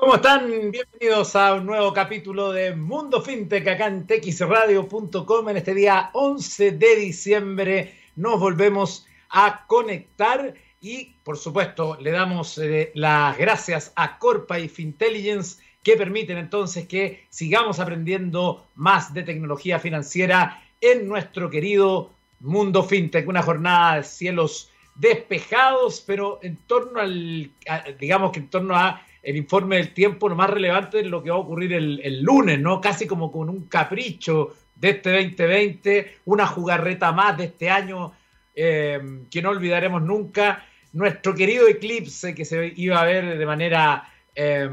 ¿Cómo están? Bienvenidos a un nuevo capítulo de Mundo FinTech acá en texradio.com. En este día 11 de diciembre nos volvemos a conectar y, por supuesto, le damos eh, las gracias a Corpa y Fintelligence que permiten entonces que sigamos aprendiendo más de tecnología financiera en nuestro querido Mundo FinTech. Una jornada de cielos despejados, pero en torno al, digamos que en torno a el informe del tiempo, lo más relevante es lo que va a ocurrir el, lunes, ¿no? Casi como con un capricho de este 2020, una jugarreta más de este año eh, que no olvidaremos nunca. Nuestro querido eclipse que se iba a ver de manera eh,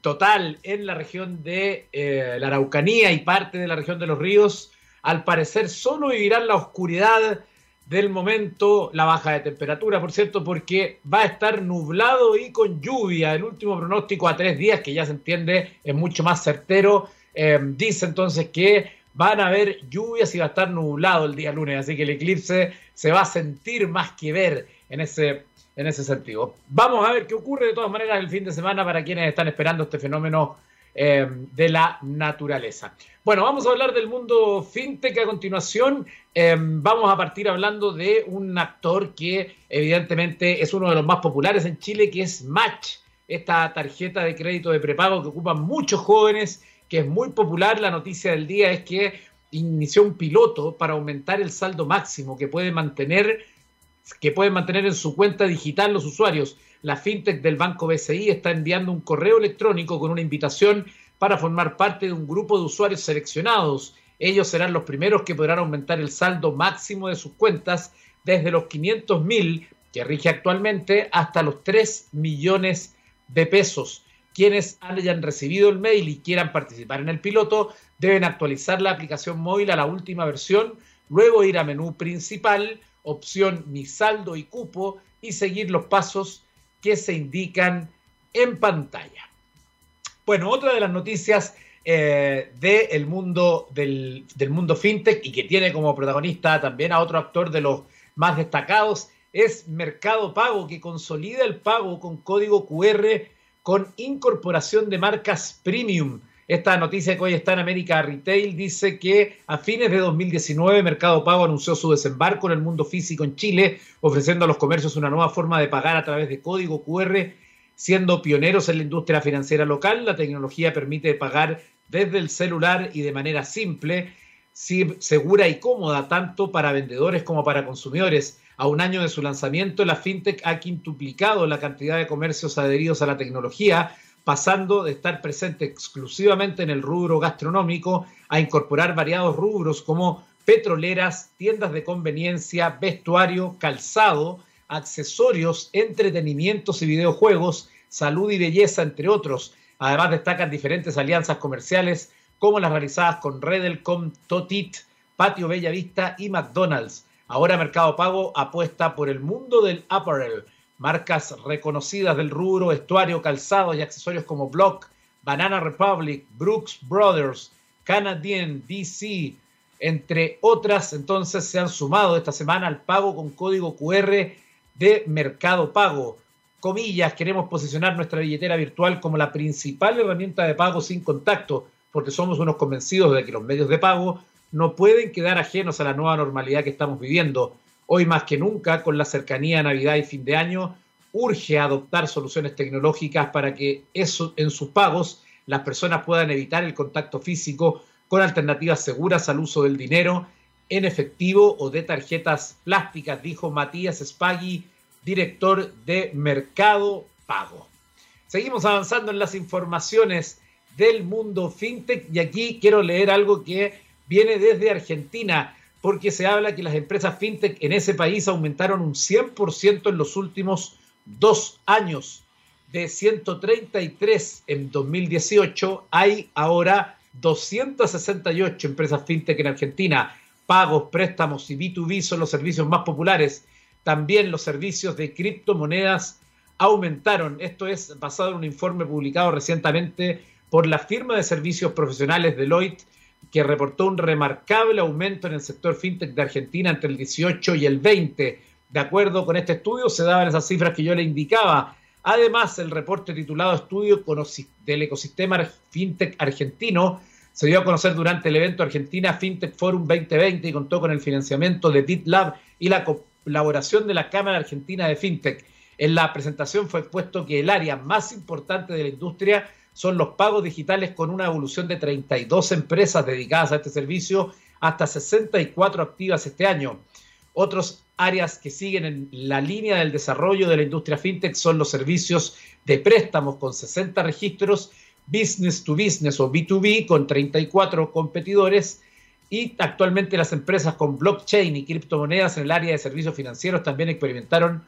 total en la región de eh, la Araucanía y parte de la región de los ríos, al parecer solo vivirán la oscuridad del momento la baja de temperatura, por cierto, porque va a estar nublado y con lluvia. El último pronóstico a tres días, que ya se entiende, es mucho más certero. Eh, dice entonces que van a haber lluvias y va a estar nublado el día lunes, así que el eclipse se va a sentir más que ver en ese, en ese sentido. Vamos a ver qué ocurre de todas maneras el fin de semana para quienes están esperando este fenómeno eh, de la naturaleza. Bueno, vamos a hablar del mundo fintech a continuación. Eh, vamos a partir hablando de un actor que evidentemente es uno de los más populares en Chile, que es Match, esta tarjeta de crédito de prepago que ocupan muchos jóvenes, que es muy popular. La noticia del día es que inició un piloto para aumentar el saldo máximo que puede mantener que pueden mantener en su cuenta digital los usuarios la fintech del Banco BCI está enviando un correo electrónico con una invitación para formar parte de un grupo de usuarios seleccionados. Ellos serán los primeros que podrán aumentar el saldo máximo de sus cuentas desde los 500 mil que rige actualmente hasta los 3 millones de pesos. Quienes hayan recibido el mail y quieran participar en el piloto deben actualizar la aplicación móvil a la última versión, luego ir a menú principal, opción Mi saldo y cupo y seguir los pasos que se indican en pantalla. Bueno, otra de las noticias eh, del mundo del, del, mundo fintech y que tiene como protagonista también a otro actor de los más destacados es Mercado Pago, que consolida el pago con código QR con incorporación de marcas premium. Esta noticia que hoy está en América Retail dice que a fines de 2019 Mercado Pago anunció su desembarco en el mundo físico en Chile, ofreciendo a los comercios una nueva forma de pagar a través de código QR. Siendo pioneros en la industria financiera local, la tecnología permite pagar desde el celular y de manera simple, segura y cómoda tanto para vendedores como para consumidores. A un año de su lanzamiento, la FinTech ha quintuplicado la cantidad de comercios adheridos a la tecnología, pasando de estar presente exclusivamente en el rubro gastronómico a incorporar variados rubros como petroleras, tiendas de conveniencia, vestuario, calzado, accesorios, entretenimientos y videojuegos, salud y belleza, entre otros. Además destacan diferentes alianzas comerciales como las realizadas con Redelcom, Totit, Patio Bella Vista y McDonald's. Ahora Mercado Pago apuesta por el mundo del apparel, Marcas reconocidas del rubro, vestuario, calzado y accesorios como Block, Banana Republic, Brooks Brothers, Canadian, DC, entre otras, entonces se han sumado esta semana al pago con código QR de Mercado Pago. Comillas, queremos posicionar nuestra billetera virtual como la principal herramienta de pago sin contacto, porque somos unos convencidos de que los medios de pago no pueden quedar ajenos a la nueva normalidad que estamos viviendo. Hoy más que nunca, con la cercanía a Navidad y fin de año, urge adoptar soluciones tecnológicas para que en sus pagos las personas puedan evitar el contacto físico con alternativas seguras al uso del dinero en efectivo o de tarjetas plásticas, dijo Matías Spaghi, director de Mercado Pago. Seguimos avanzando en las informaciones del mundo fintech y aquí quiero leer algo que viene desde Argentina porque se habla que las empresas fintech en ese país aumentaron un 100% en los últimos dos años. De 133 en 2018, hay ahora 268 empresas fintech en Argentina. Pagos, préstamos y B2B son los servicios más populares. También los servicios de criptomonedas aumentaron. Esto es basado en un informe publicado recientemente por la firma de servicios profesionales Deloitte que reportó un remarcable aumento en el sector fintech de Argentina entre el 18 y el 20. De acuerdo con este estudio, se daban esas cifras que yo le indicaba. Además, el reporte titulado Estudio del ecosistema fintech argentino se dio a conocer durante el evento Argentina FinTech Forum 2020 y contó con el financiamiento de BitLab y la colaboración de la Cámara Argentina de FinTech. En la presentación fue expuesto que el área más importante de la industria son los pagos digitales con una evolución de 32 empresas dedicadas a este servicio hasta 64 activas este año. Otros áreas que siguen en la línea del desarrollo de la industria fintech son los servicios de préstamos con 60 registros, business to business o B2B con 34 competidores y actualmente las empresas con blockchain y criptomonedas en el área de servicios financieros también experimentaron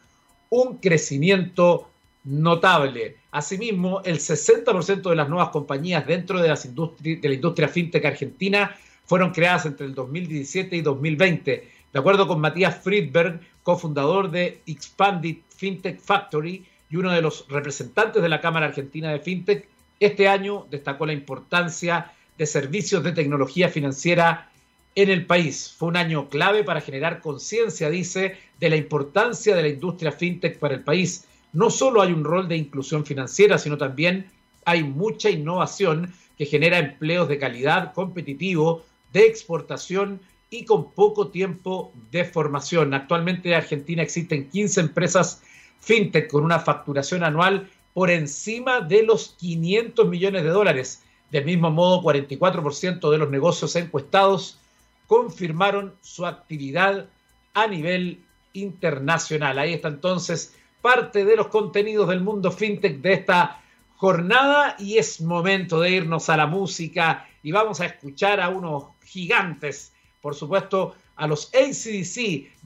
un crecimiento notable. Asimismo, el 60% de las nuevas compañías dentro de, las de la industria fintech argentina fueron creadas entre el 2017 y 2020 de acuerdo con Matías Friedberg, cofundador de Expanded FinTech Factory y uno de los representantes de la Cámara Argentina de FinTech, este año destacó la importancia de servicios de tecnología financiera en el país. Fue un año clave para generar conciencia, dice, de la importancia de la industria fintech para el país. No solo hay un rol de inclusión financiera, sino también hay mucha innovación que genera empleos de calidad, competitivo, de exportación y con poco tiempo de formación. Actualmente en Argentina existen 15 empresas fintech con una facturación anual por encima de los 500 millones de dólares. Del mismo modo, 44% de los negocios encuestados confirmaron su actividad a nivel internacional. Ahí está entonces parte de los contenidos del mundo fintech de esta jornada y es momento de irnos a la música y vamos a escuchar a unos gigantes por supuesto, a los ACDC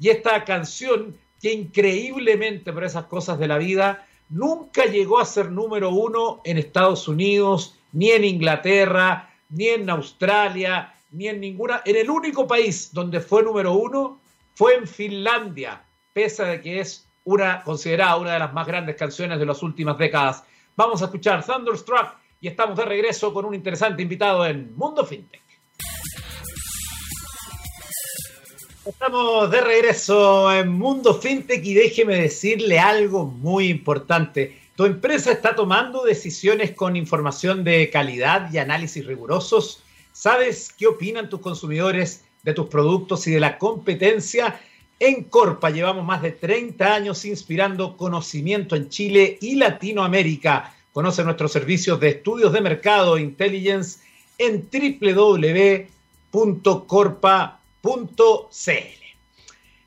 y esta canción que increíblemente por esas cosas de la vida nunca llegó a ser número uno en Estados Unidos, ni en Inglaterra, ni en Australia, ni en ninguna. En el único país donde fue número uno fue en Finlandia, pese a que es una considerada una de las más grandes canciones de las últimas décadas. Vamos a escuchar Thunderstruck y estamos de regreso con un interesante invitado en Mundo FinTech. Estamos de regreso en Mundo FinTech y déjeme decirle algo muy importante. Tu empresa está tomando decisiones con información de calidad y análisis rigurosos. ¿Sabes qué opinan tus consumidores de tus productos y de la competencia? En Corpa llevamos más de 30 años inspirando conocimiento en Chile y Latinoamérica. Conoce nuestros servicios de estudios de mercado e intelligence en www.corpa.com .cl.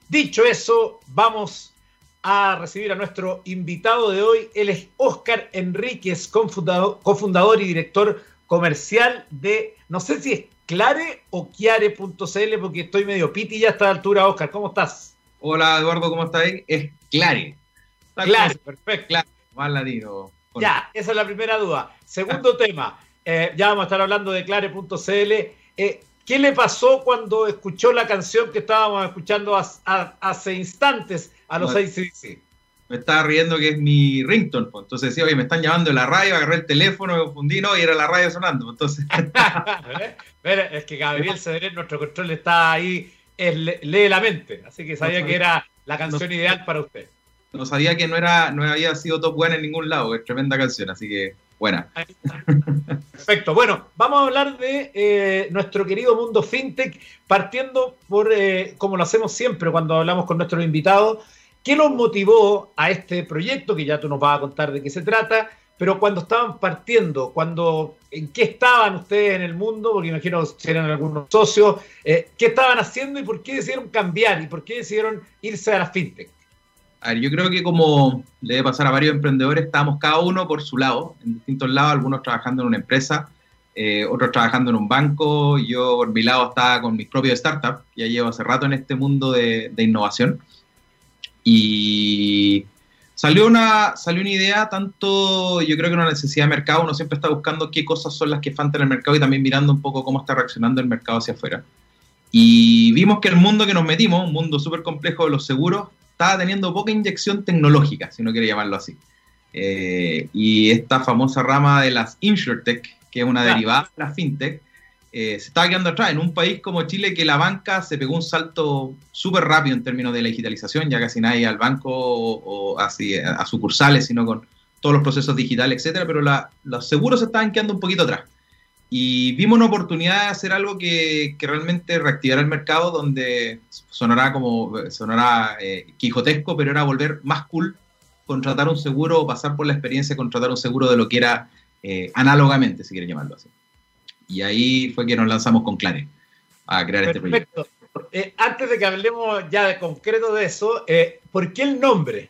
Dicho eso, vamos a recibir a nuestro invitado de hoy. Él es Oscar Enríquez, cofundador, cofundador y director comercial de, no sé si es Clare o Chiare.cl, porque estoy medio piti ya a esta altura, Oscar. ¿Cómo estás? Hola, Eduardo, ¿cómo estás? Es Clare. Clare, perfecto. Clare, más latino. Ya, esa es la primera duda. Segundo tema, eh, ya vamos a estar hablando de Clare.cl. Eh, ¿Qué le pasó cuando escuchó la canción que estábamos escuchando hace instantes a los ACDC? Me estaba riendo que es mi ringtone, pues. entonces decía, oye, me están llamando de la radio, agarré el teléfono, me confundí, no, y era la radio sonando, entonces... es que Gabriel Cedrés, nuestro control, está ahí, lee la mente, así que sabía que era la canción ideal para usted. No sabía que no, era, no había sido top buena en ningún lado, es tremenda canción, así que buena. Perfecto. Bueno, vamos a hablar de eh, nuestro querido mundo fintech, partiendo por, eh, como lo hacemos siempre cuando hablamos con nuestros invitados, ¿qué los motivó a este proyecto? Que ya tú nos vas a contar de qué se trata, pero cuando estaban partiendo, cuando, ¿en qué estaban ustedes en el mundo? Porque imagino si eran algunos socios, eh, ¿qué estaban haciendo y por qué decidieron cambiar y por qué decidieron irse a la fintech? A ver, yo creo que como le debe pasar a varios emprendedores, estábamos cada uno por su lado, en distintos lados, algunos trabajando en una empresa, eh, otros trabajando en un banco, yo por mi lado estaba con mis propios startups, ya llevo hace rato en este mundo de, innovación. Y salió una, salió una idea, tanto yo creo que una necesidad de mercado, uno siempre está buscando qué cosas son las que faltan en el mercado y también mirando un poco cómo está reaccionando el mercado hacia afuera. Y vimos que el mundo que nos metimos, un mundo súper complejo de los seguros, estaba teniendo poca inyección tecnológica, si uno quiere llamarlo así. Eh, y esta famosa rama de las InsurTech, que es una derivada de la FinTech, eh, se estaba quedando atrás. En un país como Chile, que la banca se pegó un salto súper rápido en términos de digitalización, ya casi nadie al banco o, así, a sucursales, sino con, todos los procesos digitales, etcétera, pero los seguros se estaban quedando un poquito atrás. Y vimos una oportunidad de hacer algo que, que realmente reactivara el mercado, donde sonará como, sonará eh, quijotesco, pero era volver más cool contratar un seguro o pasar por la experiencia de contratar un seguro de lo que era eh, análogamente, si quieren llamarlo así. Y ahí fue que nos lanzamos con Clare a crear este proyecto. Eh, antes de que hablemos ya de concreto de eso, eh, ¿por qué el nombre?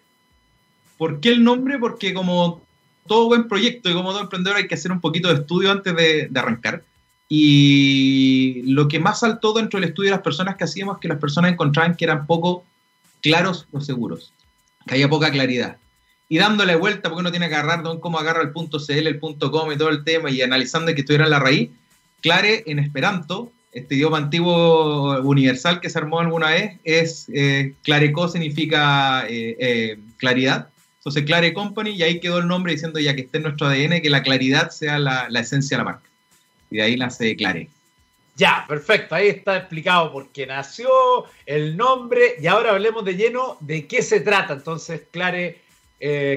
¿Por qué el nombre? Porque como todo buen proyecto y como todo emprendedor hay que hacer un poquito de estudio antes de, arrancar. Y lo que más saltó dentro del estudio de las personas que hacíamos es que las personas encontraban que eran poco claros los seguros, que había poca claridad. Y dándole vuelta, porque uno tiene que agarrar cómo agarra el punto CL, el punto com y todo el tema, y analizando que estuviera en la raíz, clare en esperanto este idioma antiguo universal que se armó alguna vez, es eh, Clareco significa eh, eh, claridad. Entonces, Clare Company, y ahí quedó el nombre diciendo ya que esté en nuestro ADN, que la claridad sea la, esencia de la marca. Y de ahí nace Clare. Ya, perfecto, ahí está explicado por qué nació, el nombre, y ahora hablemos de lleno de qué se trata. Entonces, Clare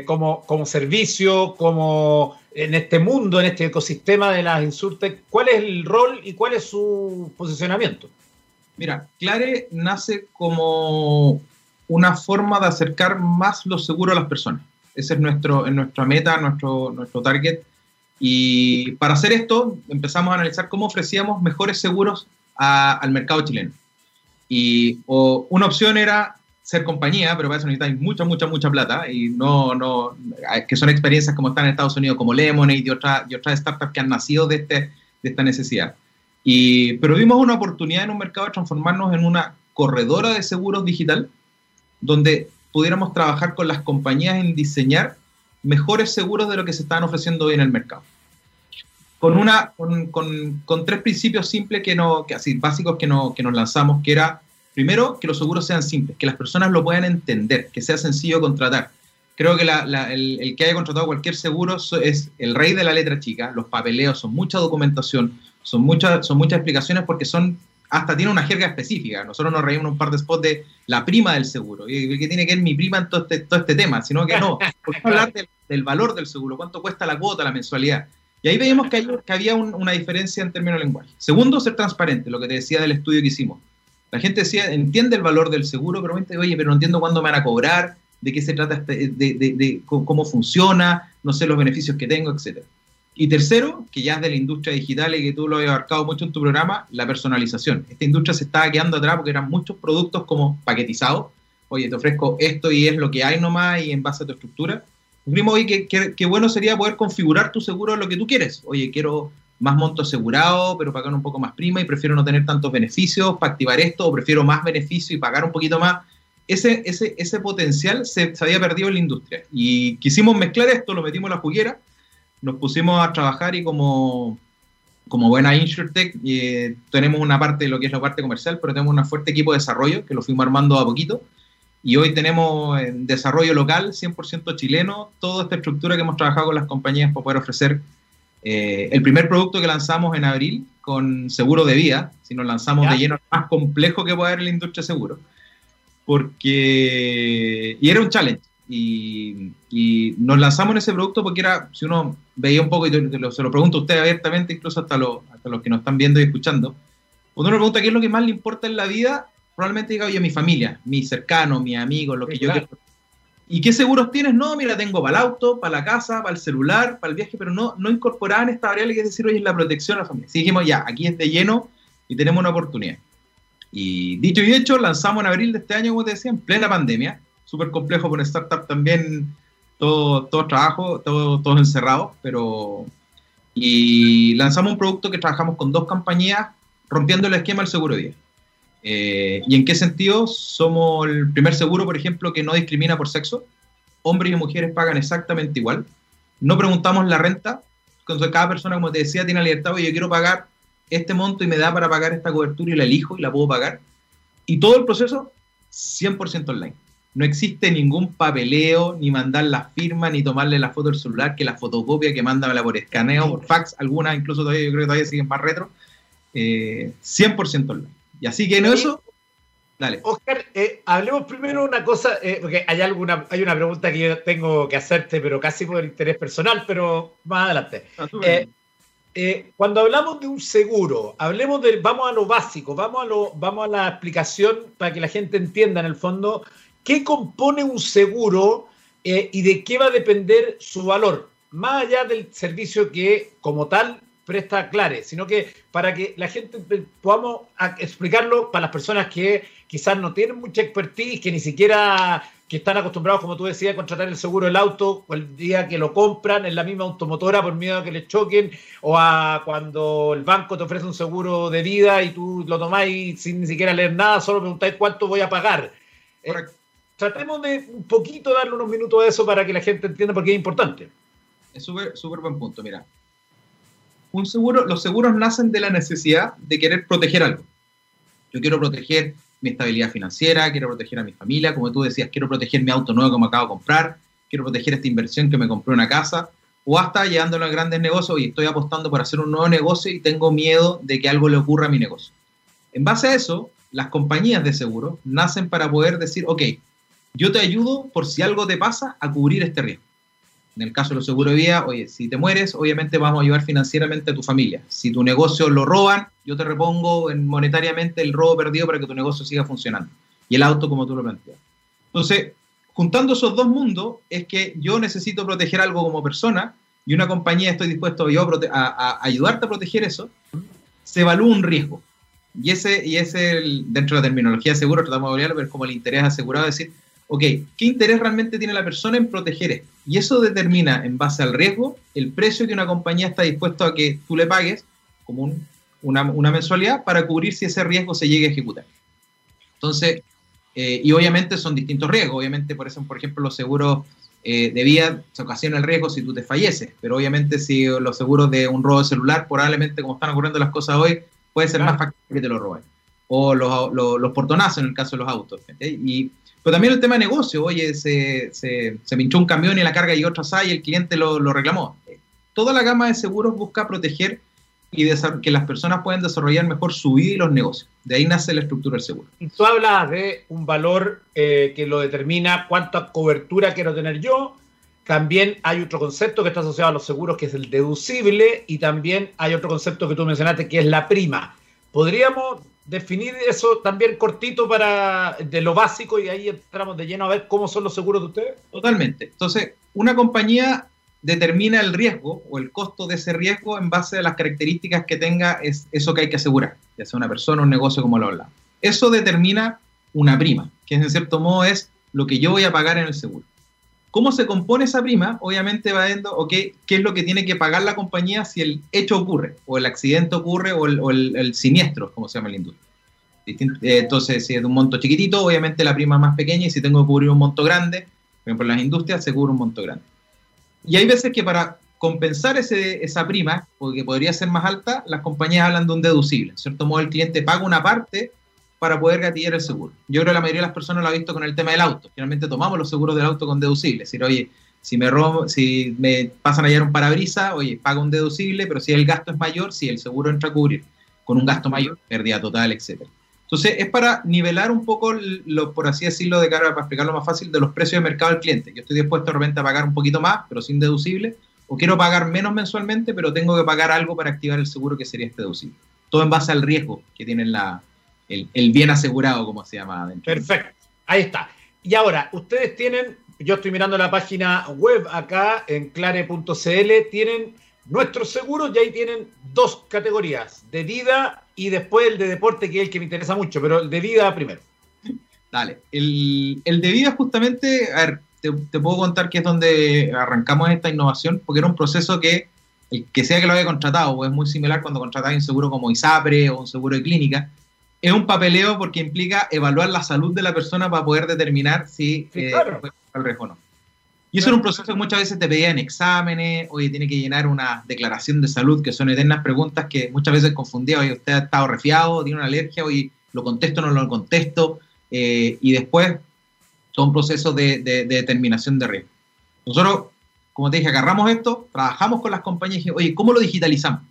como, como servicio, como en este mundo, en este ecosistema de las Insurtech, ¿cuál es el rol y cuál es su posicionamiento? Mira, Clare nace como una forma de acercar más los seguros a las personas. Ese es nuestro, nuestra meta, nuestro, nuestro target. Y para hacer esto empezamos a analizar cómo ofrecíamos mejores seguros al mercado chileno. Y una opción era ser compañía, pero para eso necesitáis mucha, mucha, mucha plata y no, no, que son experiencias como están en Estados Unidos, como Lemonade y, otra, y otras startups que han nacido de, este, de esta necesidad. Y, pero vimos una oportunidad en un mercado de transformarnos en una corredora de seguros digital, donde pudiéramos trabajar con las compañías en diseñar mejores seguros de lo que se están ofreciendo hoy en el mercado. Con, una, con, con, con tres principios simples que no, que así, básicos que, no, que nos lanzamos, que era Primero, que los seguros sean simples, que las personas lo puedan entender, que sea sencillo contratar. Creo que el, que haya contratado cualquier seguro es el rey de la letra chica, los papeleos, son mucha documentación, son muchas, son muchas explicaciones porque son, hasta tiene una jerga específica. Nosotros nos reímos un par de spots de la prima del seguro, y que tiene que ver mi prima en todo este, todo este tema, sino que no, porque hablar del, valor del seguro, cuánto cuesta la cuota, la mensualidad. Y ahí veíamos que, había una diferencia en términos de lenguaje. Segundo, ser transparente, lo que te decía del estudio que hicimos. La gente decía, entiende el valor del seguro, pero me oye, pero no entiendo cuándo me van a cobrar, de qué se trata, este, de, cómo funciona, no sé los beneficios que tengo, etc. Y tercero, que ya es de la industria digital y que tú lo has abarcado mucho en tu programa, la personalización. Esta industria se estaba quedando atrás porque eran muchos productos como paquetizados. Oye, te ofrezco esto y es lo que hay nomás y en base a tu estructura. Vimos, oye, que, bueno sería poder configurar tu seguro a lo que tú quieres. Oye, quiero más monto asegurado, pero pagar un poco más prima y prefiero no tener tantos beneficios para activar esto, o prefiero más beneficio y pagar un poquito más. Ese, ese, ese potencial se, había perdido en la industria. Y quisimos mezclar esto, lo metimos en la juguera, nos pusimos a trabajar y como, como buena InsurTech eh, tenemos una parte de lo que es la parte comercial, pero tenemos un fuerte equipo de desarrollo que lo fuimos armando a poquito. Y hoy tenemos en desarrollo local, 100% chileno, toda esta estructura que hemos trabajado con las compañías para poder ofrecer eh, el primer producto que lanzamos en abril con seguro de vida, si nos lanzamos de lleno, más complejo que puede haber en la industria de seguro, porque, y era un challenge, y, nos lanzamos en ese producto porque era, si uno veía un poco, y se lo pregunto a usted abiertamente, incluso hasta, hasta los que nos están viendo y escuchando, cuando uno pregunta qué es lo que más le importa en la vida, probablemente diga, oye, mi familia, mi cercano, mi amigo, lo que yo quiero ¿Y qué seguros tienes? No, mira, tengo para el auto, para la casa, para el celular, para el viaje, pero no, no incorporaban esta variable que es decir, oye, es la protección a la familia. Así dijimos, ya, aquí es de lleno y tenemos una oportunidad. Y dicho y hecho, lanzamos en abril de este año, como te decía, en plena pandemia. Súper complejo por startup también, todo, todo trabajo, todo, todos encerrados, pero... Y lanzamos un producto que trabajamos con dos compañías, rompiendo el esquema del seguro de vida. Eh, ¿Y en qué sentido? Somos el primer seguro, por ejemplo, que no discrimina por sexo. Hombres y mujeres pagan exactamente igual. No preguntamos la renta. Cuando cada persona, como te decía, tiene la libertad, oye, yo quiero pagar este monto y me da para pagar esta cobertura y la elijo y la puedo pagar. Y todo el proceso 100% online. No existe ningún papeleo, ni mandar la firma, ni tomarle la foto del celular, que la fotocopia, que mándamela por escaneo, por fax, algunas incluso todavía, yo creo que todavía siguen más retro. 100% eh, online. Y así que en eso, Dale. Oscar, eh, hablemos primero una cosa, eh, porque hay alguna, hay una pregunta que yo tengo que hacerte, pero casi por interés personal, pero más adelante. Ah, eh, cuando hablamos de un seguro, hablemos de, vamos a lo básico, vamos a lo, vamos a la explicación para que la gente entienda en el fondo qué compone un seguro y de qué va a depender su valor, más allá del servicio que como tal presta Clare, sino que para que la gente podamos explicarlo para las personas que quizás no tienen mucha expertise, que ni siquiera que están acostumbrados, como tú decías, a contratar el seguro del auto el día que lo compran en la misma automotora por miedo a que les choquen, o a cuando el banco te ofrece un seguro de vida y tú lo tomáis sin ni siquiera leer nada, solo preguntáis cuánto voy a pagar. Eh, tratemos de un poquito darle unos minutos a eso para que la gente entienda por qué es importante. Es súper buen punto, mira un seguro, los seguros nacen de la necesidad de querer proteger algo. Yo quiero proteger mi estabilidad financiera, quiero proteger a mi familia, como tú decías, quiero proteger mi auto nuevo que me acabo de comprar, quiero proteger esta inversión que me compré una casa, o hasta llevándolo a grandes negocios y estoy apostando por hacer un nuevo negocio y tengo miedo de que algo le ocurra a mi negocio. En base a eso, las compañías de seguro nacen para poder decir, ok, yo te ayudo por si algo te pasa a cubrir este riesgo. En el caso de los seguros de vida, oye, si te mueres, obviamente vamos a ayudar financieramente a tu familia. Si tu negocio lo roban, yo te repongo en monetariamente el robo perdido para que tu negocio siga funcionando. Y el auto, como tú lo planteas. Entonces, juntando esos dos mundos, es que yo necesito proteger algo como persona y una compañía estoy dispuesto yo a, ayudarte a proteger eso, se evalúa un riesgo. Y ese, y ese dentro de la terminología de seguro, tratamos de ver como el interés asegurado, es decir, ok, ¿qué interés realmente tiene la persona en proteger esto? Y eso determina, en base al riesgo, el precio que una compañía está dispuesto a que tú le pagues como una, mensualidad para cubrir si ese riesgo se llegue a ejecutar. Entonces, eh, y obviamente son distintos riesgos. Obviamente, por eso, por ejemplo, los seguros eh, de vida se ocasiona el riesgo si tú te falleces, pero obviamente si los seguros de un robo de celular, probablemente como están ocurriendo las cosas hoy, puede ser más fácil que te lo roben. O los, los, portonazos en el caso de los autos. Y pero también el tema de negocio, oye, se, pinchó un camión y la carga llegó otra y el cliente lo, lo, reclamó. Toda la gama de seguros busca proteger y que las personas puedan desarrollar mejor su vida y los negocios. De ahí nace la estructura del seguro. Y tú hablas de un valor eh, que lo determina cuánta cobertura quiero tener yo. También hay otro concepto que está asociado a los seguros, que es el deducible, y también hay otro concepto que tú mencionaste, que es la prima. ¿Podríamos definir eso también cortito para de lo básico y ahí entramos de lleno a ver cómo son los seguros de ustedes? Totalmente. Entonces, una compañía determina el riesgo o el costo de ese riesgo en base a las características que tenga es eso que hay que asegurar, ya sea una persona un negocio como lo hablamos. Eso determina una prima, que en cierto modo es lo que yo voy a pagar en el seguro. ¿Cómo se compone esa prima? Obviamente va viendo, ok, qué es lo que tiene que pagar la compañía si el hecho ocurre, o el accidente ocurre, o el, siniestro, como se llama en la industria. Eh, entonces, si es de un monto chiquitito, obviamente la prima es más pequeña, y si tengo que cubrir un monto grande, por ejemplo, en las industrias se cubre un monto grande. Y hay veces que para compensar ese, esa prima, porque podría ser más alta, las compañías hablan de un deducible. En cierto modo, el cliente paga una parte para poder gatillar el seguro. Yo creo que la mayoría de las personas lo ha visto con el tema del auto. Finalmente tomamos los seguros del auto con deducible. Es decir, oye, si me robo, si me pasan a hallar un parabrisas, oye, pago un deducible, pero si el gasto es mayor, si el seguro entra a cubrir con un gasto mayor, pérdida total, etcétera. Entonces, es para nivelar un poco, lo, por así decirlo, de cara, para explicarlo más fácil, de los precios de mercado del cliente. Yo estoy dispuesto de repente a pagar un poquito más, pero sin deducible, o quiero pagar menos mensualmente, pero tengo que pagar algo para activar el seguro que sería este deducible. Todo en base al riesgo que tiene la, el, bien asegurado, como se llama adentro. Perfecto, ahí está. Y ahora, ustedes tienen, yo estoy mirando la página web acá en clare.cl, tienen nuestros seguros y ahí tienen dos categorías, de vida y después el de deporte, que es el que me interesa mucho, pero el de vida primero. Dale, el, el de vida justamente, a ver, te, puedo contar que es donde arrancamos esta innovación, porque era un proceso que el que sea que lo haya contratado, es muy similar cuando contratáis un seguro como ISAPRE o un seguro de clínica, es un papeleo porque implica evaluar la salud de la persona para poder determinar si sí, eh, el riesgo o no. Y eso es un proceso que muchas veces te pedían exámenes, oye, tiene que llenar una declaración de salud, que son eternas preguntas que muchas veces confundía, oye, usted ha estado resfriado, tiene una alergia, oye, lo contesto o no lo contesto, eh, y después son procesos de, de, determinación de riesgo. Nosotros, como te dije, agarramos esto, trabajamos con las compañías y oye, ¿cómo lo digitalizamos?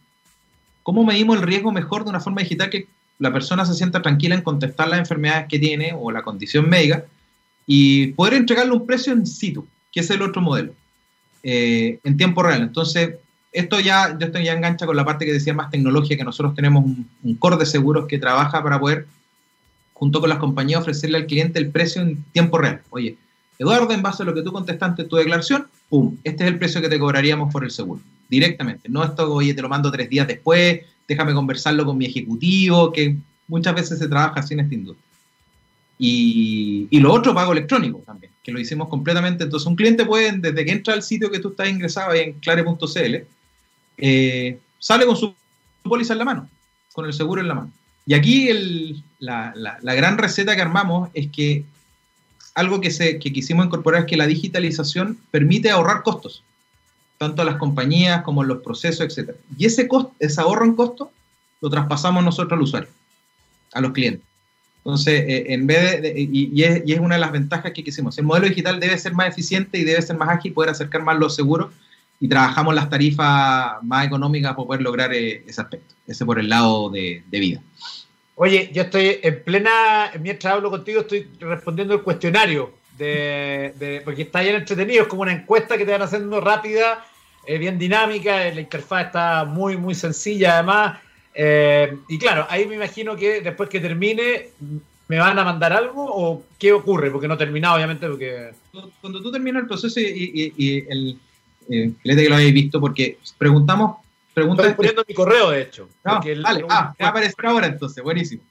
¿Cómo medimos el riesgo mejor de una forma digital que la persona se sienta tranquila en contestar las enfermedades que tiene o la condición médica y poder entregarle un precio en situ, que es el otro modelo, eh, en tiempo real. Entonces, esto ya, esto ya engancha con la parte que decía más tecnología, que nosotros tenemos un, un core de seguros que trabaja para poder, junto con las compañías, ofrecerle al cliente el precio en tiempo real. Oye, Eduardo, en base a lo que tú contestaste en tu declaración, ¡pum! Este es el precio que te cobraríamos por el seguro, directamente. No esto, oye, te lo mando tres días después, déjame conversarlo con mi ejecutivo, que muchas veces se trabaja así en esta industria. Y, y, lo otro, pago electrónico también, que lo hicimos completamente. Entonces, un cliente puede, desde que entra al sitio que tú estás ingresado ahí en clare.cl, eh, sale con su póliza en la mano, con el seguro en la mano. Y aquí el, la, la, la, gran receta que armamos es que algo que, se, que quisimos incorporar es que la digitalización permite ahorrar costos, tanto a las compañías como en los procesos, etc. Y ese, costo, ese ahorro en costo lo traspasamos nosotros al usuario, a los clientes. Entonces, eh, en vez de, y, y, es, y, es, una de las ventajas que quisimos. El modelo digital debe ser más eficiente y debe ser más ágil, poder acercar más los seguros y trabajamos las tarifas más económicas para poder lograr eh, ese aspecto, ese por el lado de, de, vida. Oye, yo estoy en plena, mientras hablo contigo, estoy respondiendo el cuestionario, de, de porque está bien entretenido, es como una encuesta que te van haciendo rápida, eh, bien dinámica, la interfaz está muy, muy sencilla además. Eh, y claro, ahí me imagino que después que termine, ¿me van a mandar algo o qué ocurre? Porque no he terminado, obviamente, porque... Cuando tú terminas el proceso y, y, y el eh, que lo habéis visto, porque preguntamos. Preguntas Estoy poniendo mi correo, de hecho. No, el, vale, ah, va a aparecer ahora entonces, buenísimo.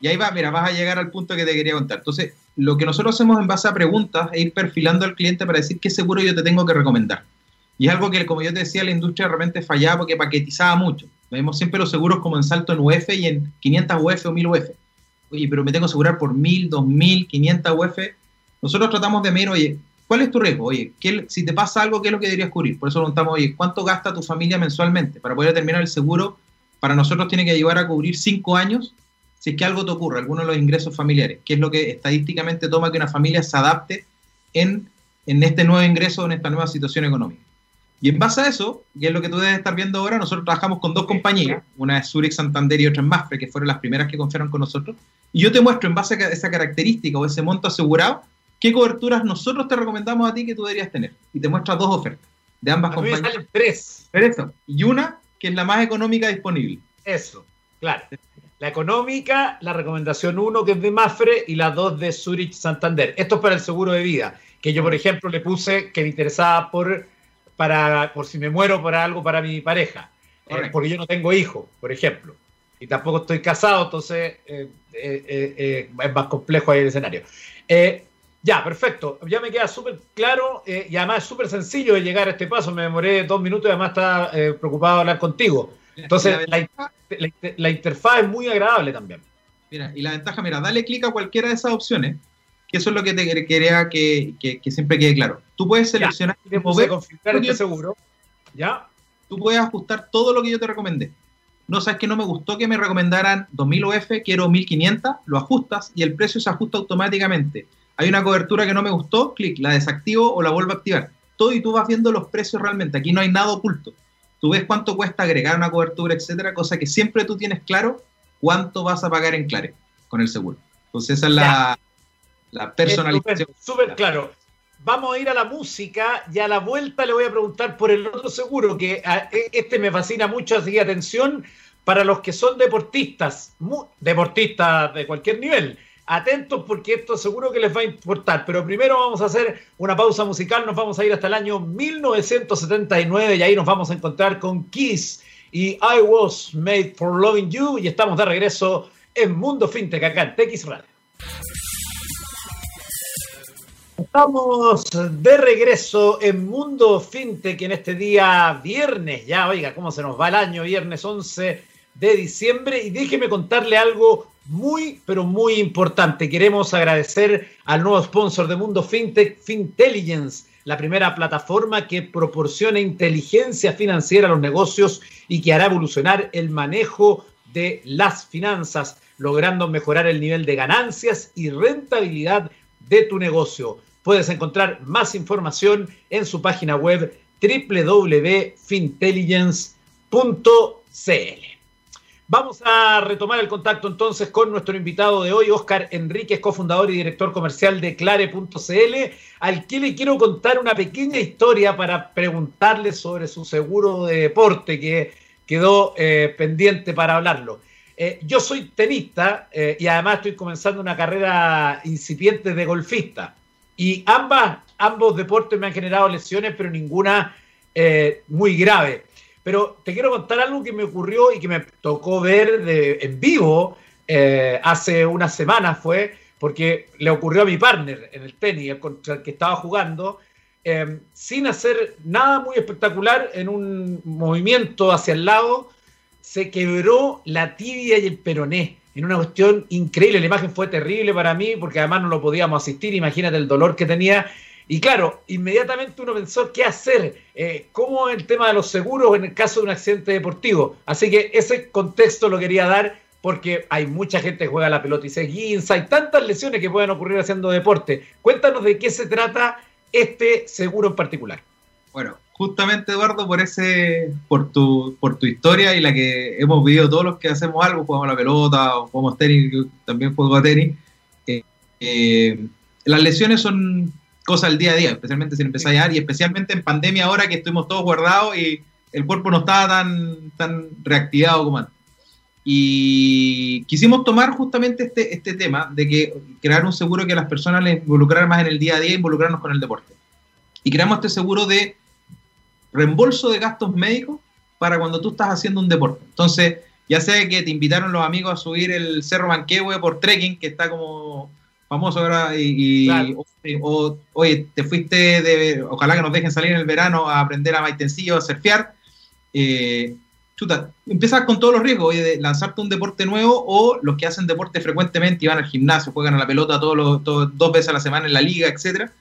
Y ahí va, mira, vas a llegar al punto que te quería contar. Entonces, lo que nosotros hacemos en base a preguntas es ir perfilando al cliente para decir qué seguro yo te tengo que recomendar. Y es algo que, como yo te decía, la industria realmente fallaba porque paquetizaba mucho. Vemos siempre los seguros como en salto en UF y en 500 UF o 1000 UF. Oye, pero me tengo que asegurar por 1000, 2000, 500 UF. Nosotros tratamos de medir, oye, ¿Cuál es tu riesgo? Oye, ¿qué, si te pasa algo, ¿qué es lo que deberías cubrir? Por eso preguntamos, oye, ¿cuánto gasta tu familia mensualmente? Para poder determinar el seguro, para nosotros tiene que ayudar a cubrir cinco años si es que algo te ocurre, alguno de los ingresos familiares, que es lo que estadísticamente toma que una familia se adapte en, en este nuevo ingreso, en esta nueva situación económica. Y en base a eso, y es lo que tú debes estar viendo ahora, nosotros trabajamos con dos compañías, una es Zurich Santander y otra es Mafre, que fueron las primeras que confiaron con nosotros, y yo te muestro en base a esa característica o ese monto asegurado, qué coberturas nosotros te recomendamos a ti que tú deberías tener. Y te muestra dos ofertas de ambas a compañías. Me salen tres. Pero eso. Y una que es la más económica disponible. Eso, claro. La económica, la recomendación 1 que es de Mafre y la 2 de Zurich Santander. Esto es para el seguro de vida, que yo por ejemplo le puse que me interesaba por, para, por si me muero por algo para mi pareja, eh, porque yo no tengo hijos, por ejemplo, y tampoco estoy casado, entonces eh, eh, es más complejo ahí el escenario. Ya, perfecto. Ya me queda súper claro y además es súper sencillo de llegar a este paso. Me demoré dos minutos y además estaba preocupado de hablar contigo. Entonces, la, ventaja, la, la, la, interfaz es muy agradable también. Mira, y la ventaja, mira, dale clic a cualquiera de esas opciones, que eso es lo que te quería que, que, que siempre quede claro. Tú puedes seleccionar ya, mover, configurar este seguro. Ya. Tú puedes ajustar todo lo que yo te recomendé. No sabes que no me gustó que me recomendaran 2000 UF, quiero 1500, lo ajustas y el precio se ajusta automáticamente hay una cobertura que no me gustó, clic, la desactivo o la vuelvo a activar. Todo y tú vas viendo los precios realmente. Aquí no hay nada oculto. Tú ves cuánto cuesta agregar una cobertura, etcétera, cosa que siempre tú tienes claro cuánto vas a pagar en Clare con el seguro. Entonces esa es la, la personalización. Súper claro. Vamos a ir a la música y a la vuelta le voy a preguntar por el otro seguro, que e, este me fascina mucho, así que atención para los que son deportistas, deportistas de cualquier nivel atentos porque esto seguro que les va a importar. Pero primero vamos a hacer una pausa musical, nos vamos a ir hasta el año 1979 y ahí nos vamos a encontrar con Kiss y I Was Made for Loving You y estamos de regreso en Mundo FinTech acá en TX Radio. Estamos de regreso en Mundo FinTech en este día viernes, ya oiga cómo se nos va el año, viernes 11 de diciembre y déjeme contarle algo muy, pero muy importante. Queremos agradecer al nuevo sponsor de Mundo FinTech, Fintelligence, la primera plataforma que proporciona inteligencia financiera a los negocios y que hará evolucionar el manejo de las finanzas, logrando mejorar el nivel de ganancias y rentabilidad de tu negocio. Puedes encontrar más información en su página web www.fintelligence.cl. Vamos a retomar el contacto entonces con nuestro invitado de hoy, Oscar Enríquez, cofundador y director comercial de Clare.cl, al que le quiero contar una pequeña historia para preguntarle sobre su seguro de deporte que quedó eh, pendiente para hablarlo. Eh, yo soy tenista eh, y además estoy comenzando una carrera incipiente de golfista. Y ambas, ambos deportes me han generado lesiones, pero ninguna muy grave. Pero te quiero contar algo que me ocurrió y que me tocó ver en vivo eh, hace unas semanas fue, porque le ocurrió a mi partner en el tenis, contra el que estaba jugando, em, sin hacer nada muy espectacular, en un movimiento hacia el lado, se quebró la tibia y el peroné. En una cuestión increíble, la imagen fue terrible para mí porque además no lo podíamos asistir, imagínate el dolor que tenía y claro, inmediatamente uno pensó qué hacer, eh, cómo el tema de los seguros en el caso de un accidente deportivo. Así que ese contexto lo quería dar porque hay mucha gente que juega la pelota y se guinza, hay tantas lesiones que pueden ocurrir haciendo deporte. Cuéntanos de qué se trata este seguro en particular. Bueno, justamente Eduardo, por ese, por tu, por tu historia y la que hemos vivido todos los que hacemos algo, jugamos la pelota o jugamos tenis, también juego a tenis, eh, eh, las lesiones son cosas del día a día, especialmente sin empezar a llegar y especialmente en pandemia ahora que estuvimos todos guardados y el cuerpo no estaba tan, tan reactivado como antes. Y quisimos tomar justamente este, este tema de que crear un seguro que a las personas les involucrar más en el día a día involucrarnos con el deporte. Y creamos este seguro de reembolso de gastos médicos para cuando tú estás haciendo un deporte. Entonces, ya sé que te invitaron los amigos a subir el Cerro Manquehue por trekking, que está como famoso ahora, y, o, oye, te fuiste de, ojalá que nos dejen salir en el verano a aprender a maitencillo, a surfear, eh, chuta, empiezas con todos los riesgos, oye, de lanzarte un deporte nuevo, o los que hacen deporte frecuentemente y van al gimnasio, juegan a la pelota todos los, dos veces a la semana en la liga, etcétera.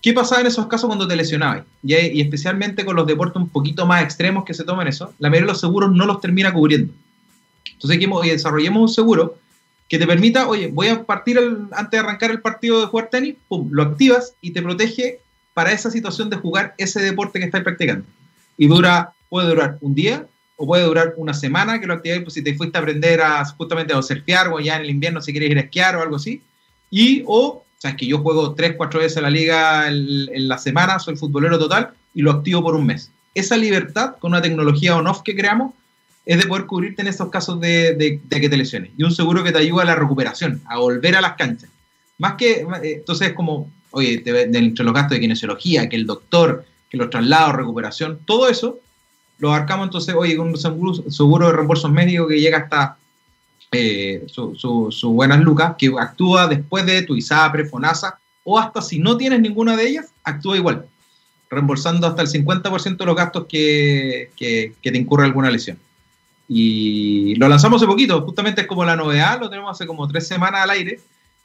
¿Qué pasaba en esos casos cuando te lesionabas? Y, y, especialmente con los deportes un poquito más extremos que se toman eso, la mayoría de los seguros no los termina cubriendo. Entonces, aquí desarrollemos un seguro que te permita, oye, voy a partir antes de arrancar el partido de jugar tenis, pum, lo activas y te protege para esa situación de jugar ese deporte que estás practicando. Y dura, puede durar un día o puede durar una semana que lo actives, pues si te fuiste a aprender a justamente a surfear o ya en el invierno si quieres ir a esquiar o algo así. Y o, sea, que yo juego tres, cuatro veces en la liga en, la semana, soy futbolero total y lo activo por un mes. Esa libertad con una tecnología on-off que creamos es de poder cubrirte en esos casos de, que te lesiones. Y un seguro que te ayuda a la recuperación, a volver a las canchas. Más que, eh, entonces es como, oye, de, entre los gastos de kinesiología, que el doctor, que los traslados, recuperación, todo eso lo abarcamos entonces, oye, con un seguro, de reembolsos médicos que llega hasta eh, su, su, buenas lucas, que actúa después de tu ISAPRE, FONASA, o hasta si no tienes ninguna de ellas, actúa igual, reembolsando hasta el 50% de los gastos que, que te incurre alguna lesión. Y lo lanzamos hace poquito, justamente es como la novedad, lo tenemos hace como tres semanas al aire.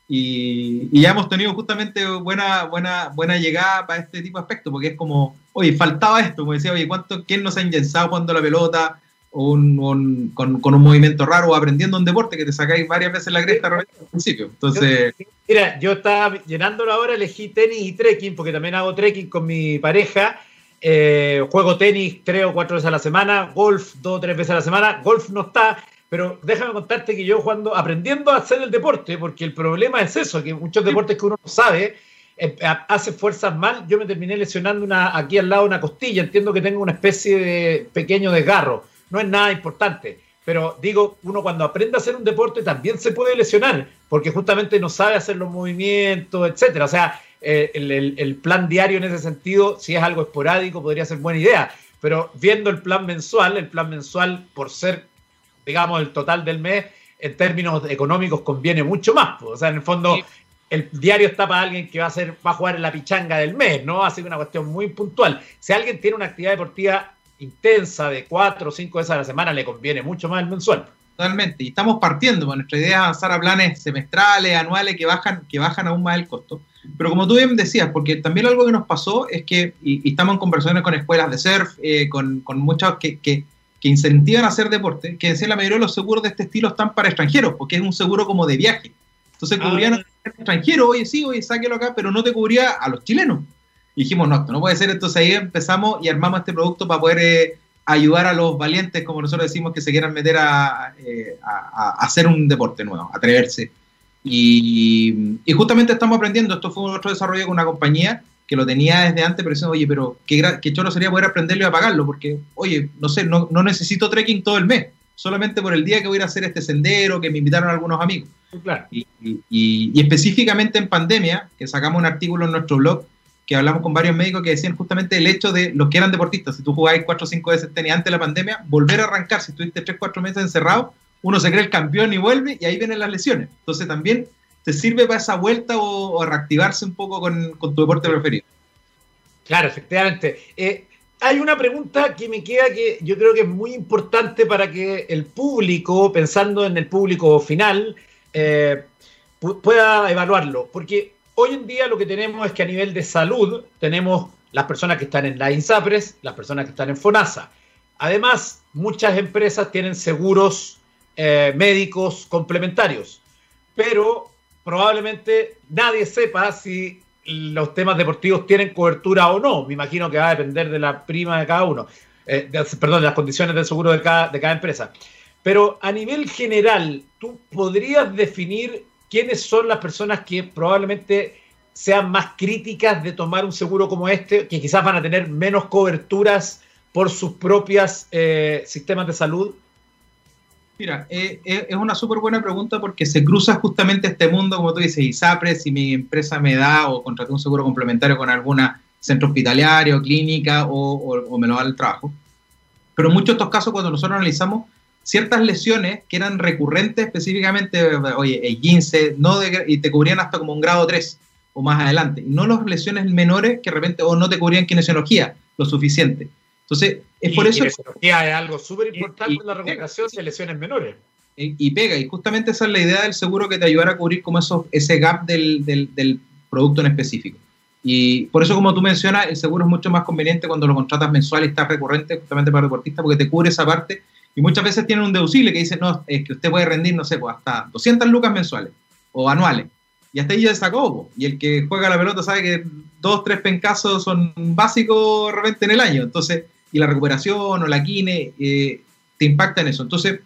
Y, ya hemos tenido justamente buena, buena, buena llegada para este tipo de aspectos, porque es como, oye, faltaba esto, como decía, oye, ¿cuánto, ¿quién nos ha enyensado cuando la pelota o un, con, con, un movimiento raro o aprendiendo un deporte que te sacáis varias veces la cresta al principio? Entonces... mira, yo estaba llenándolo ahora, elegí tenis y trekking, porque también hago trekking con mi pareja, eh, juego tenis tres o cuatro veces a la semana, golf dos o tres veces a la semana, golf no está, pero déjame contarte que yo cuando aprendiendo a hacer el deporte, porque el problema es eso, que muchos deportes que uno no sabe, eh, hace fuerzas mal, yo me terminé lesionando una, aquí al lado una costilla, entiendo que tengo una especie de pequeño desgarro, no es nada importante, pero digo, uno cuando aprende a hacer un deporte también se puede lesionar, porque justamente no sabe hacer los movimientos, etcétera, o sea, eh, el, plan diario en ese sentido, si es algo esporádico, podría ser buena idea. Pero viendo el plan mensual, el plan mensual, por ser, digamos, el total del mes, en términos económicos conviene mucho más. O sea, en el fondo, el diario está para alguien que va a, ser, va a jugar en la pichanga del mes, ¿no? Así que una cuestión muy puntual. Si alguien tiene una actividad deportiva intensa de cuatro o cinco veces a la semana, le conviene mucho más el mensual. Totalmente. Y estamos partiendo. nuestra idea es avanzar a planes semestrales, anuales, que bajan, que bajan aún más el costo. Pero como tú bien decías, porque también algo que nos pasó es que, y, estamos en conversaciones con escuelas de surf, eh, con, con muchas que, que, que, incentivan a hacer deporte, que decían la mayoría de los seguros de este estilo están para extranjeros, porque es un seguro como de viaje. Entonces ah, cubrían a los extranjeros, oye, sí, oye, sáquelo acá, pero no te cubría a los chilenos. Y dijimos, no, esto no puede ser. Entonces ahí empezamos y armamos este producto para poder eh, ayudar a los valientes, como nosotros decimos, que se quieran meter a, eh, hacer un deporte nuevo, atreverse. Y, y, justamente estamos aprendiendo, esto fue otro desarrollo con una compañía que lo tenía desde antes, pero diciendo, oye, pero qué, qué choro sería poder aprenderlo y apagarlo, porque, oye, no sé, no, no, necesito trekking todo el mes, solamente por el día que voy a hacer este sendero, que me invitaron algunos amigos. Claro. Y, y, y, específicamente en pandemia, que sacamos un artículo en nuestro blog, que hablamos con varios médicos que decían justamente el hecho de los que eran deportistas, si tú jugabas 4 o 5 veces tenías antes de la pandemia, volver a arrancar, si estuviste 3 o 4 meses encerrado, uno se cree el campeón y vuelve y ahí vienen las lesiones. Entonces también te sirve para esa vuelta o, reactivarse un poco con, tu deporte preferido. Claro, efectivamente. Eh, hay una pregunta que me queda que yo creo que es muy importante para que el público, pensando en el público final, eh, pueda evaluarlo. Porque hoy en día lo que tenemos es que a nivel de salud tenemos las personas que están en la INSAPRES, las personas que están en FONASA. Además, muchas empresas tienen seguros eh, médicos complementarios, pero probablemente nadie sepa si los temas deportivos tienen cobertura o no. Me imagino que va a depender de la prima de cada uno, eh, perdón, de las condiciones del seguro de cada, de cada empresa. Pero a nivel general, ¿tú podrías definir quiénes son las personas que probablemente sean más críticas de tomar un seguro como este, que quizás van a tener menos coberturas por sus propios eh, sistemas de salud? Mira, eh, eh, es una súper buena pregunta porque se cruza justamente este mundo, como tú dices, ISAPRE, si mi empresa me da o contraté un seguro complementario con alguna centro hospitalario, clínica o, me lo da el trabajo. Pero en muchos de estos casos, cuando nosotros analizamos ciertas lesiones que eran recurrentes, específicamente, oye, el 15, no y te cubrían hasta como un grado 3 o más adelante, no las lesiones menores que de repente o no te cubrían kinesiología lo suficiente. Entonces, es por eso... es algo súper importante en la recuperación de lesiones menores. Y, pega, y justamente esa es la idea del seguro que te ayudará a cubrir como eso, ese gap del, del, del, producto en específico. Y por eso, como tú mencionas, el seguro es mucho más conveniente cuando lo contratas mensual y está recurrente justamente para deportistas porque te cubre esa parte. Y muchas veces tienen un deducible que dice, no, es que usted puede rendir, no sé, pues hasta 200 lucas mensuales o anuales. Y hasta ahí ya sacó. Y el que juega la pelota sabe que dos, tres pencazos son básicos de repente en el año. Entonces, y la recuperación o la quine eh, te impacta en eso. Entonces,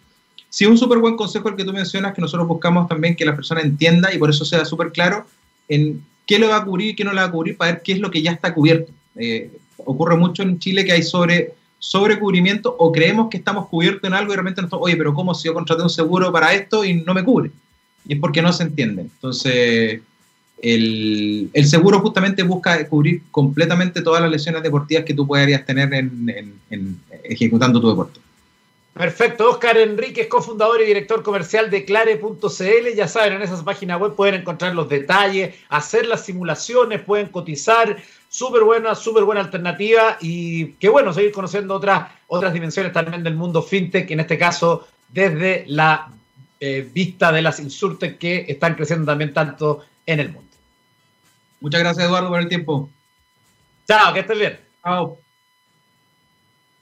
sí, un súper buen consejo el que tú mencionas, que nosotros buscamos también que la persona entienda y por eso sea súper claro en qué le va a cubrir y qué no le va a cubrir para ver qué es lo que ya está cubierto. Eh, ocurre mucho en Chile que hay sobre sobrecubrimiento o creemos que estamos cubiertos en algo y de repente nos oye, pero ¿cómo si yo contraté un seguro para esto y no me cubre? Y es porque no se entiende. Entonces, el, seguro justamente busca cubrir completamente todas las lesiones deportivas que tú podrías tener en, ejecutando tu deporte. Perfecto, Oscar Enríquez, cofundador y director comercial de clare.cl. Ya saben, en esa página web pueden encontrar los detalles, hacer las simulaciones, pueden cotizar. Súper buena, súper buena alternativa y qué bueno seguir conociendo otras, otras dimensiones también del mundo fintech, en este caso desde la eh, vista de las insurtech que están creciendo también tanto en el mundo. Muchas gracias, Eduardo, por el tiempo. Chao, que estés bien. Chao.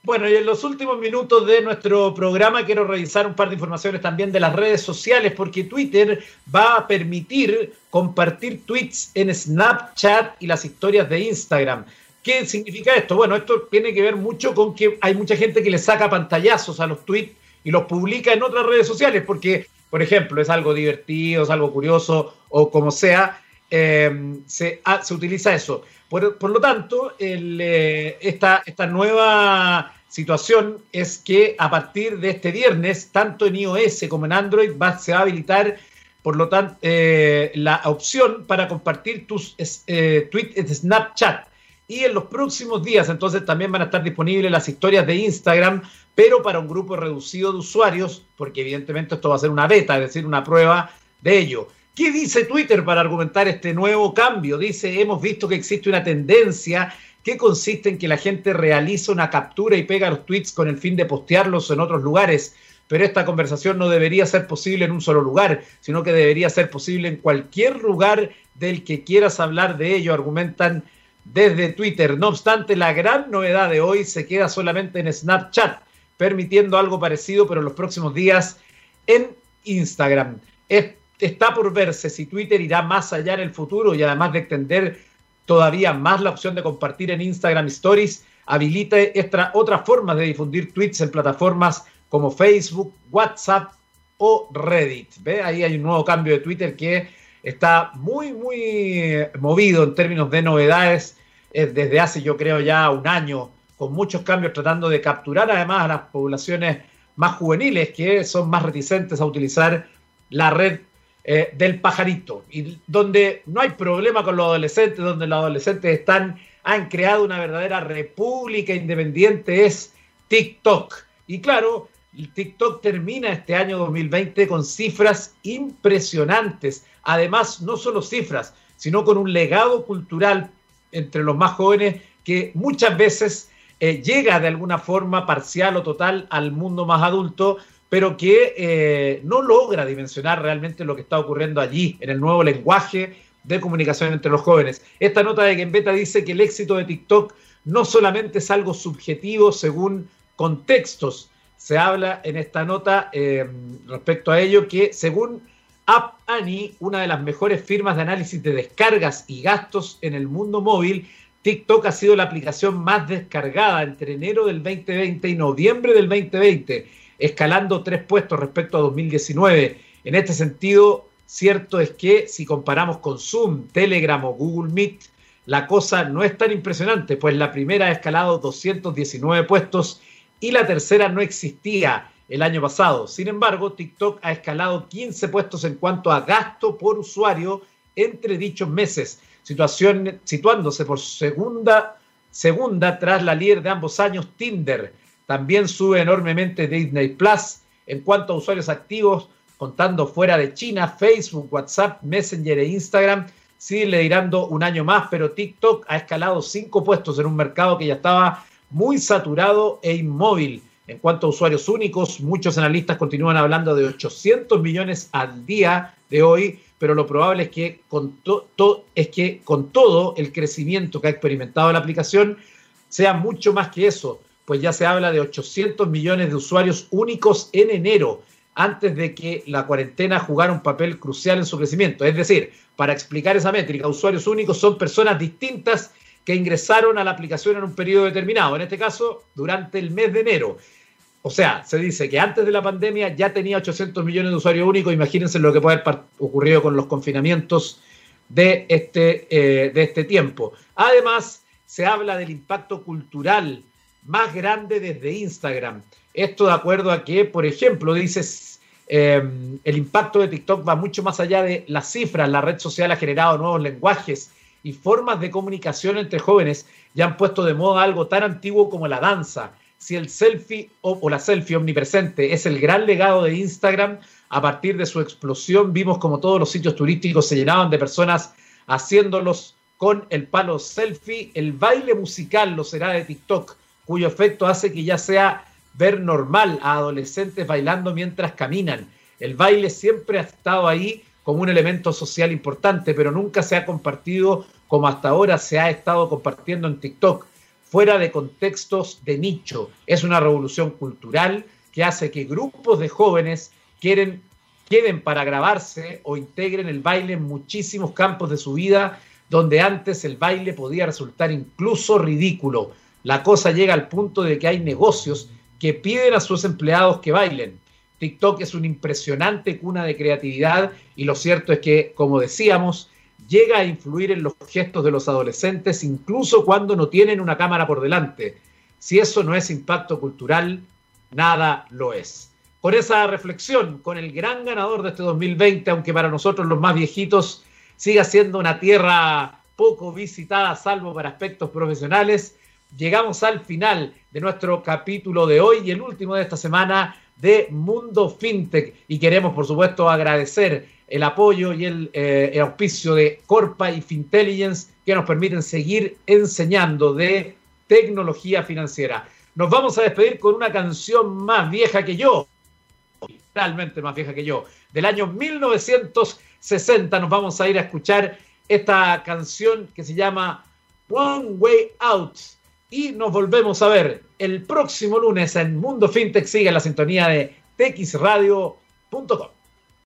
Bueno, y en los últimos minutos de nuestro programa quiero revisar un par de informaciones también de las redes sociales, porque Twitter va a permitir compartir tweets en Snapchat y las historias de Instagram. ¿Qué significa esto? Bueno, esto tiene que ver mucho con que hay mucha gente que le saca pantallazos a los tweets y los publica en otras redes sociales, porque, por ejemplo, es algo divertido, es algo curioso o como sea, Em, se, se, utiliza eso. Por, lo tanto, eh, esta, esta nueva situación es que a partir de este viernes, tanto en iOS como en Android, va, se va a habilitar, por lo tanto, eh, la opción para compartir tus eh, tweets en Snapchat. Y en los próximos días, entonces, también van a estar disponibles las historias de Instagram, pero para un grupo reducido de usuarios, porque evidentemente esto va a ser una beta, es decir, una prueba de ello. ¿Qué dice Twitter para argumentar este nuevo cambio? Dice, hemos visto que existe una tendencia que consiste en que la gente realiza una captura y pega los tweets con el fin de postearlos en otros lugares, pero esta conversación no debería ser posible en un solo lugar, sino que debería ser posible en cualquier lugar del que quieras hablar de ello, argumentan desde Twitter. No obstante, la gran novedad de hoy se queda solamente en Snapchat, permitiendo algo parecido, pero en los próximos días en Instagram. Es está por verse si Twitter irá más allá en el futuro y además de extender todavía más la opción de compartir en Instagram Stories, habilita otras formas de difundir tweets en plataformas como Facebook, WhatsApp o Reddit. ¿Ve? Ahí hay un nuevo cambio de Twitter que está muy, muy movido en términos de novedades eh, desde hace, yo creo, ya un año, con muchos cambios tratando de capturar además a las poblaciones más juveniles que son más reticentes a utilizar la red eh, del pajarito, y donde no hay problema con los adolescentes, donde los adolescentes están, han creado una verdadera república independiente, es TikTok. Y claro, TikTok termina este año 2020 con cifras impresionantes. Además, no solo cifras, sino con un legado cultural entre los más jóvenes que muchas veces eh, llega de alguna forma parcial o total al mundo más adulto, pero que eh, no logra dimensionar realmente lo que está ocurriendo allí en el nuevo lenguaje de comunicación entre los jóvenes. Esta nota de Gembeta dice que el éxito de TikTok no solamente es algo subjetivo según contextos, se habla en esta nota eh, respecto a ello que según App Annie, una de las mejores firmas de análisis de descargas y gastos en el mundo móvil, TikTok ha sido la aplicación más descargada entre enero del 2020 y noviembre del 2020, escalando tres puestos respecto a 2019. En este sentido, cierto es que si comparamos con Zoom, Telegram o Google Meet, la cosa no es tan impresionante, pues la primera ha escalado 219 puestos y la tercera no existía el año pasado. Sin embargo, TikTok ha escalado 15 puestos en cuanto a gasto por usuario entre dichos meses, situación, situándose por segunda, segunda tras la líder de ambos años, Tinder. También sube enormemente Disney Plus en cuanto a usuarios activos, contando fuera de China, Facebook, WhatsApp, Messenger e Instagram. Sigue liderando un año más, pero TikTok ha escalado cinco puestos en un mercado que ya estaba muy saturado e inmóvil. En cuanto a usuarios únicos, muchos analistas continúan hablando de 800 millones al día de hoy, pero lo probable es que con, es que con todo el crecimiento que ha experimentado la aplicación sea mucho más que eso, pues ya se habla de 800 millones de usuarios únicos en enero, antes de que la cuarentena jugara un papel crucial en su crecimiento. Es decir, para explicar esa métrica, usuarios únicos son personas distintas que ingresaron a la aplicación en un periodo determinado, en este caso durante el mes de enero. O sea, se dice que antes de la pandemia ya tenía 800 millones de usuarios únicos. Imagínense lo que puede haber ocurrido con los confinamientos de este, eh, de este tiempo. Además, se habla del impacto cultural más grande desde Instagram. Esto de acuerdo a que, por ejemplo, dices, em, el impacto de TikTok va mucho más allá de las cifras. La red social ha generado nuevos lenguajes y formas de comunicación entre jóvenes ya han puesto de moda algo tan antiguo como la danza. Si el selfie o, la selfie omnipresente es el gran legado de Instagram, a partir de su explosión vimos como todos los sitios turísticos se llenaban de personas haciéndolos con el palo selfie. El baile musical lo será de TikTok, cuyo efecto hace que ya sea ver normal a adolescentes bailando mientras caminan. El baile siempre ha estado ahí como un elemento social importante, pero nunca se ha compartido como hasta ahora se ha estado compartiendo en TikTok, fuera de contextos de nicho. Es una revolución cultural que hace que grupos de jóvenes quieren, queden para grabarse o integren el baile en muchísimos campos de su vida, donde antes el baile podía resultar incluso ridículo. La cosa llega al punto de que hay negocios que piden a sus empleados que bailen. TikTok es una impresionante cuna de creatividad y lo cierto es que, como decíamos, llega a influir en los gestos de los adolescentes incluso cuando no tienen una cámara por delante. Si eso no es impacto cultural, nada lo es. Con esa reflexión, con el gran ganador de este 2020, aunque para nosotros los más viejitos siga siendo una tierra poco visitada, salvo para aspectos profesionales, llegamos al final de nuestro capítulo de hoy y el último de esta semana de Mundo FinTech. Y queremos, por supuesto, agradecer el apoyo y el, eh, auspicio de Corpa y Fintelligence que nos permiten seguir enseñando de tecnología financiera. Nos vamos a despedir con una canción más vieja que yo, realmente más vieja que yo, del año 1960. Nos vamos a ir a escuchar esta canción que se llama One Way Out y nos volvemos a ver el próximo lunes en Mundo FinTech. Sigue la sintonía de texradio.com.